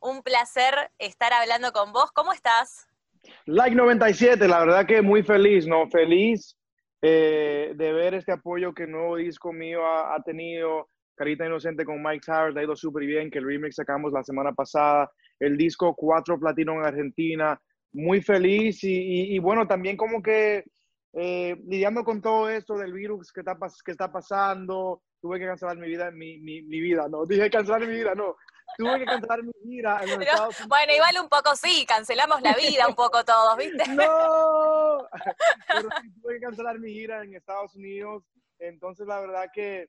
Un placer estar hablando con vos. ¿Cómo estás? Like 97, la verdad que muy feliz, ¿no? Feliz eh, de ver este apoyo que el nuevo disco mío ha, tenido. Carita Inocente con Mike Towers ha ido súper bien, que el remix sacamos la semana pasada. El disco Cuatro Platino en Argentina. Muy feliz y, bueno, también como que eh, lidiando con todo esto del virus que está, que está pasando, tuve que cancelar mi vida, mi, mi, mi vida, no, dije cancelar mi vida, no, tuve que cancelar mi gira en los Estados Unidos. Bueno, igual un poco sí, cancelamos la vida un poco todos, ¿viste? No, pero sí, tuve que cancelar mi gira en Estados Unidos, entonces la verdad que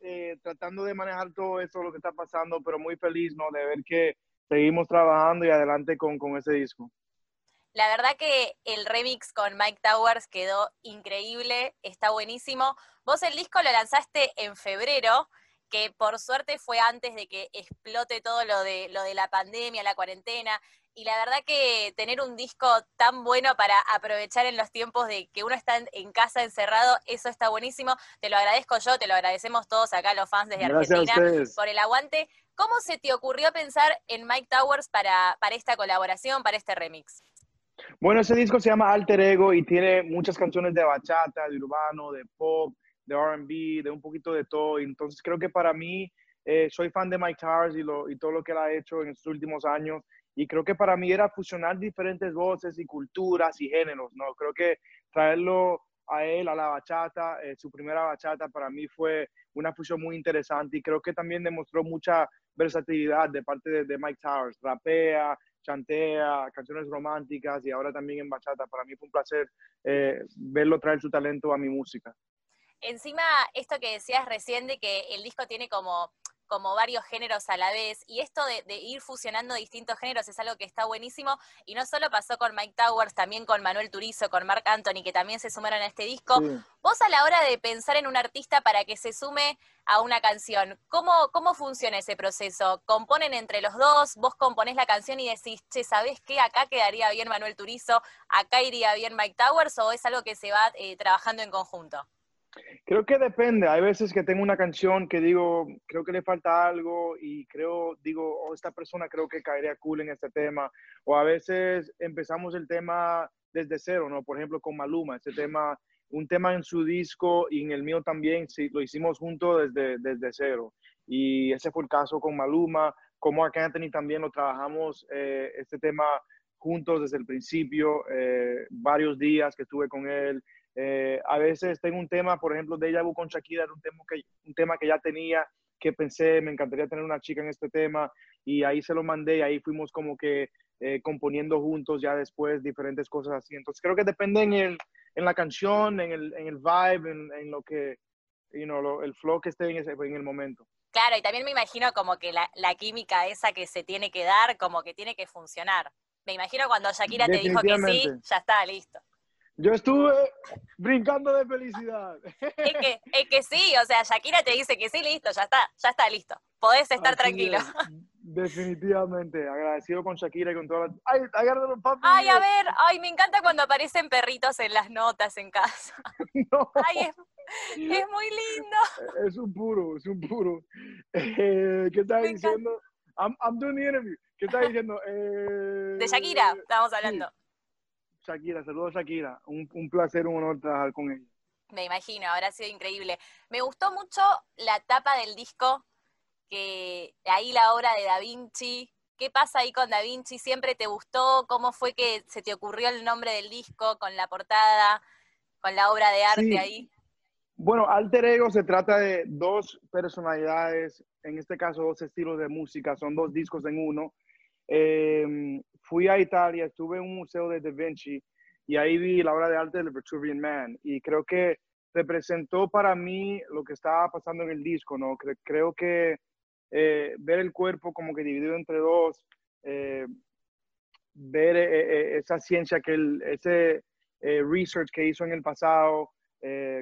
eh, tratando de manejar todo eso, lo que está pasando, pero muy feliz, ¿no? De ver que seguimos trabajando y adelante con, con ese disco. La verdad que el remix con Mike Towers quedó increíble, está buenísimo. Vos el disco lo lanzaste en febrero, que por suerte fue antes de que explote todo lo de, lo de la pandemia, la cuarentena. Y la verdad que tener un disco tan bueno para aprovechar en los tiempos de que uno está en casa encerrado, eso está buenísimo. Te lo agradezco yo, te lo agradecemos todos acá los fans desde Argentina por el aguante. ¿Cómo se te ocurrió pensar en Mike Towers para, para esta colaboración, para este remix? Bueno, ese disco se llama Alter Ego y tiene muchas canciones de bachata, de urbano, de pop, de RB, de un poquito de todo. Entonces creo que para mí, eh, soy fan de Mike Towers y, lo, y todo lo que él ha hecho en estos últimos años. Y creo que para mí era fusionar diferentes voces y culturas y géneros, ¿no? Creo que traerlo a él, a la bachata, eh, su primera bachata para mí fue una fusión muy interesante y creo que también demostró mucha versatilidad de parte de, de Mike Towers. Rapea, chantea, canciones románticas y ahora también en bachata. Para mí fue un placer eh, verlo traer su talento a mi música. Encima, esto que decías recién de que el disco tiene como como varios géneros a la vez, y esto de, ir fusionando distintos géneros es algo que está buenísimo, y no solo pasó con Mike Towers, también con Manuel Turizo, con Mark Anthony, que también se sumaron a este disco. Vos a la hora de pensar en un artista para que se sume a una canción, ¿cómo, ¿cómo funciona ese proceso? ¿Componen entre los dos? ¿Vos componés la canción y decís, che, ¿sabés qué? Acá quedaría bien Manuel Turizo, acá iría bien Mike Towers, o es algo que se va eh, trabajando en conjunto? Creo que depende. Hay veces que tengo una canción que digo, creo que le falta algo y creo, digo, oh, esta persona creo que caería cool en este tema. O a veces empezamos el tema desde cero, ¿no? Por ejemplo, con Maluma, este tema, un tema en su disco y en el mío también, sí, lo hicimos juntos desde, desde cero. Y ese fue el caso con Maluma. Con Mark Anthony también lo trabajamos eh, este tema juntos desde el principio, eh, varios días que estuve con él. Eh, a veces tengo un tema, por ejemplo, de Vu con Shakira, era un tema, que, un tema que ya tenía, que pensé, me encantaría tener una chica en este tema, y ahí se lo mandé, y ahí fuimos como que eh, componiendo juntos ya después diferentes cosas así. Entonces creo que depende en, el, en la canción, en el, en el vibe, en, en lo que, you know, el flow que esté en, ese, en el momento. Claro, y también me imagino como que la, la, química esa que se tiene que dar, como que tiene que funcionar. Me imagino cuando Shakira te dijo que sí, ya está, listo. Yo estuve brincando de felicidad. Es que, es que sí, o sea, Shakira te dice que sí, listo, ya está, ya está listo. Podés estar tranquilo. definitivamente, agradecido con Shakira y con todas las... ¡Ay, agárralo, papi! Ay, a ver, ay, me encanta cuando aparecen perritos en las notas en casa. No. Ay, es, es muy lindo. Es un puro, es un puro. Eh, ¿Qué estás diciendo? I'm, I'm, doing the interview. ¿Qué estás diciendo? Eh, de Shakira, estábamos hablando. Shakira, saludos Shakira. Un, un placer, un honor trabajar con ella. Me imagino, habrá sido increíble. Me gustó mucho la tapa del disco, que ahí la obra de Da Vinci. ¿Qué pasa ahí con Da Vinci? ¿Siempre te gustó? ¿Cómo fue que se te ocurrió el nombre del disco con la portada, con la obra de arte ahí? Bueno, Alter Ego se trata de dos personalidades, en este caso dos estilos de música, son dos discos en uno. Eh, fui a Italia, estuve en un museo de Da Vinci y ahí vi la obra de arte del Vitruvian Man y creo que representó para mí lo que estaba pasando en el disco, ¿no? creo que eh, ver el cuerpo como que dividido entre dos, eh, ver eh, esa ciencia que ese research que hizo en el pasado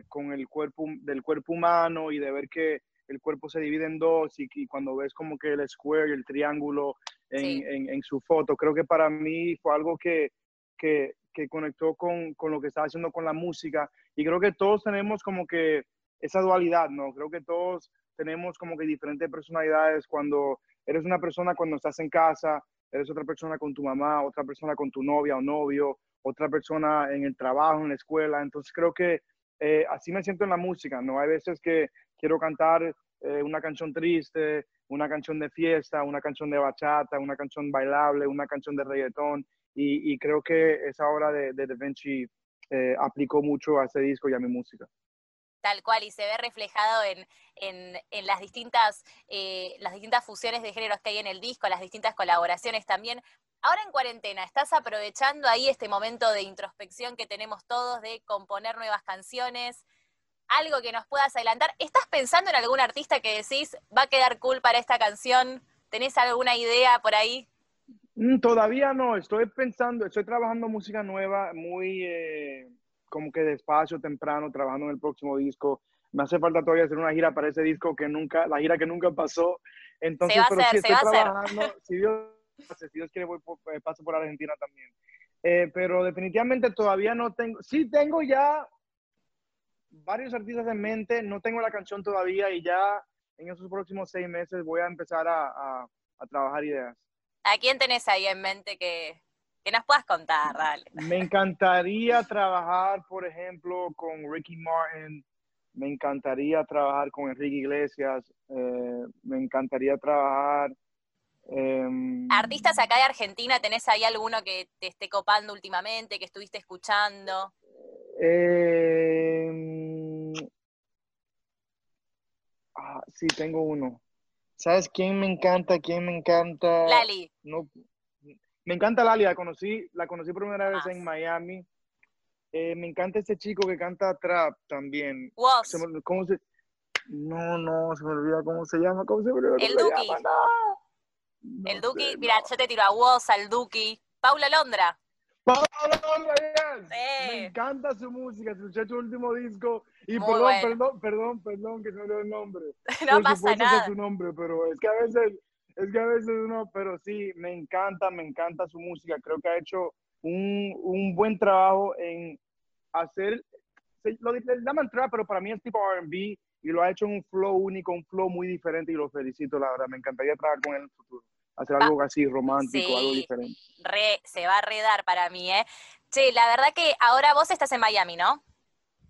con el cuerpo del cuerpo humano y de ver que el cuerpo se divide en dos y, y cuando ves como que el square y el triángulo en, su foto. Creo que para mí fue algo que, que, conectó con, con, lo que estaba haciendo con la música. Y creo que todos tenemos como que esa dualidad, ¿no? Creo que todos tenemos como que diferentes personalidades cuando eres una persona cuando estás en casa, eres otra persona con tu mamá, otra persona con tu novia o novio, otra persona en el trabajo, en la escuela. Entonces creo que eh, así me siento en la música, ¿no? Hay veces que quiero cantar eh, una canción triste, una canción de fiesta, una canción de bachata, una canción bailable, una canción de reggaetón. Y, creo que esa obra de, de Da Vinci eh, aplicó mucho a ese disco y a mi música. Tal cual, y se ve reflejado en, en, las, distintas, eh, las distintas fusiones de géneros que hay en el disco, las distintas colaboraciones también. Ahora en cuarentena, ¿estás aprovechando ahí este momento de introspección que tenemos todos de componer nuevas canciones? Algo que nos puedas adelantar. ¿Estás pensando en algún artista que decís va a quedar cool para esta canción? ¿Tenés alguna idea por ahí? Mm, todavía no, estoy pensando, estoy trabajando música nueva, muy eh, como que despacio, temprano, trabajando en el próximo disco. Me hace falta todavía hacer una gira para ese disco que nunca, la gira que nunca pasó. Entonces, pero sí estoy trabajando, si Dios, si Dios quiere, voy, eh, paso por Argentina también. Eh, pero definitivamente todavía no tengo, sí tengo ya varios artistas en mente, no tengo la canción todavía y ya en esos próximos seis meses voy a empezar a, a, a trabajar ideas. ¿A quién tenés ahí en mente que, que nos puedas contar, dale. Me encantaría trabajar, por ejemplo, con Ricky Martin, me encantaría trabajar con Enrique Iglesias, eh, me encantaría trabajar... Em, Artistas acá de Argentina, ¿tenés ahí alguno que te esté copando últimamente, que estuviste escuchando? Em, ah, sí, tengo uno. ¿Sabes quién me encanta? ¿Quién me encanta? Lali. No, me encanta Lali, la conocí, la conocí por primera vez en Miami. Eh, me encanta este chico que canta trap también. ¿Cómo se? No, no, se me olvida cómo se llama. ¿Cómo se me olvida el Duki. el Duki, mira, yo te tiro a Woz, al Duki. Paula Londra. Paula Londra, yes. Me encanta su música, su último disco. Y perdón, perdón, perdón, perdón, que se me olvidó el nombre. no Por pasa nada. Es su nombre, pero es que a veces es que a veces uno, pero sí, me encanta, me encanta su música. Creo que ha hecho un, un buen trabajo en hacer, lo llaman trap, pero para mí es tipo RB y lo ha hecho en un flow único, un flow muy diferente y lo felicito, la verdad. Me encantaría trabajar con él en el futuro. Hacer algo así romántico, algo diferente. Re, se va a redar para mí, ¿eh? Che, la verdad que ahora vos estás en Miami, ¿no?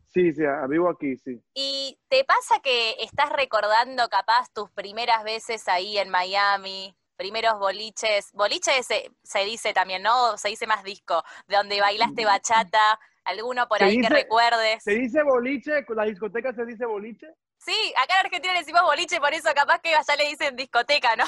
Sí, sí, vivo aquí, sí. ¿Y te pasa que estás recordando capaz tus primeras veces ahí en Miami, primeros boliches? Boliches se, se dice también, ¿no? Se dice más disco, de donde bailaste bachata, alguno por ahí que recuerdes. ¿Se dice boliche? ¿La discoteca se dice boliche? Sí, acá en Argentina le decimos boliche, por eso capaz que allá le dicen discoteca, ¿no?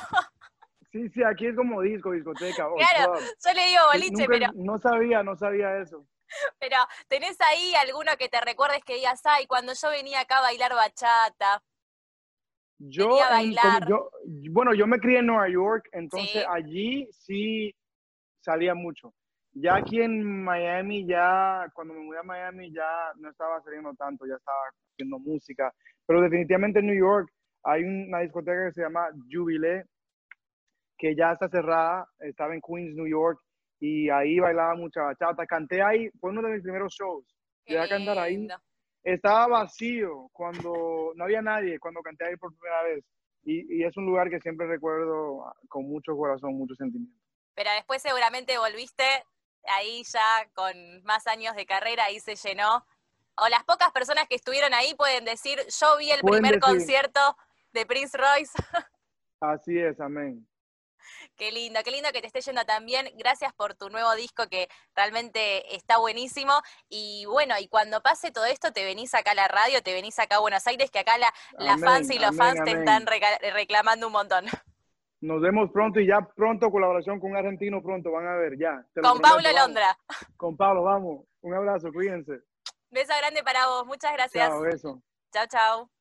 Sí, sí, aquí es como disco, discoteca. claro, yo le digo boliche, pero... No sabía, no sabía eso. Pero, ¿tenés ahí alguno que te recuerdes que digas, ay, cuando yo venía acá a bailar bachata? Yo, yo bueno, yo me crié en Nueva York, entonces allí sí salía mucho. Ya aquí en Miami, ya cuando me mudé a Miami, ya no estaba saliendo tanto, ya estaba haciendo música. Pero definitivamente en New York hay una discoteca que se llama Jubilee, que ya está cerrada, estaba en Queens, New York, y ahí bailaba mucha bachata. Canté ahí, fue uno de mis primeros shows. Llegué a cantar ahí. Estaba vacío cuando no había nadie, cuando canté ahí por primera vez. Y, es un lugar que siempre recuerdo con mucho corazón, mucho sentimiento. Pero después seguramente volviste ahí ya con más años de carrera, ahí se llenó. O las pocas personas que estuvieron ahí pueden decir, yo vi el primer concierto de Prince Royce. Así es, amén. Qué lindo, qué lindo que te esté yendo también. Gracias por tu nuevo disco que realmente está buenísimo. Y bueno, y cuando pase todo esto, te venís acá a la radio, te venís acá a Buenos Aires, que acá la, fans y los fans te están reclamando un montón. Nos vemos pronto y ya pronto colaboración con un argentino pronto, van a ver, ya. Con Pablo Londra. Con Pablo, vamos. Un abrazo, cuídense. Beso grande para vos, muchas gracias. Chao, beso. Chao, chao.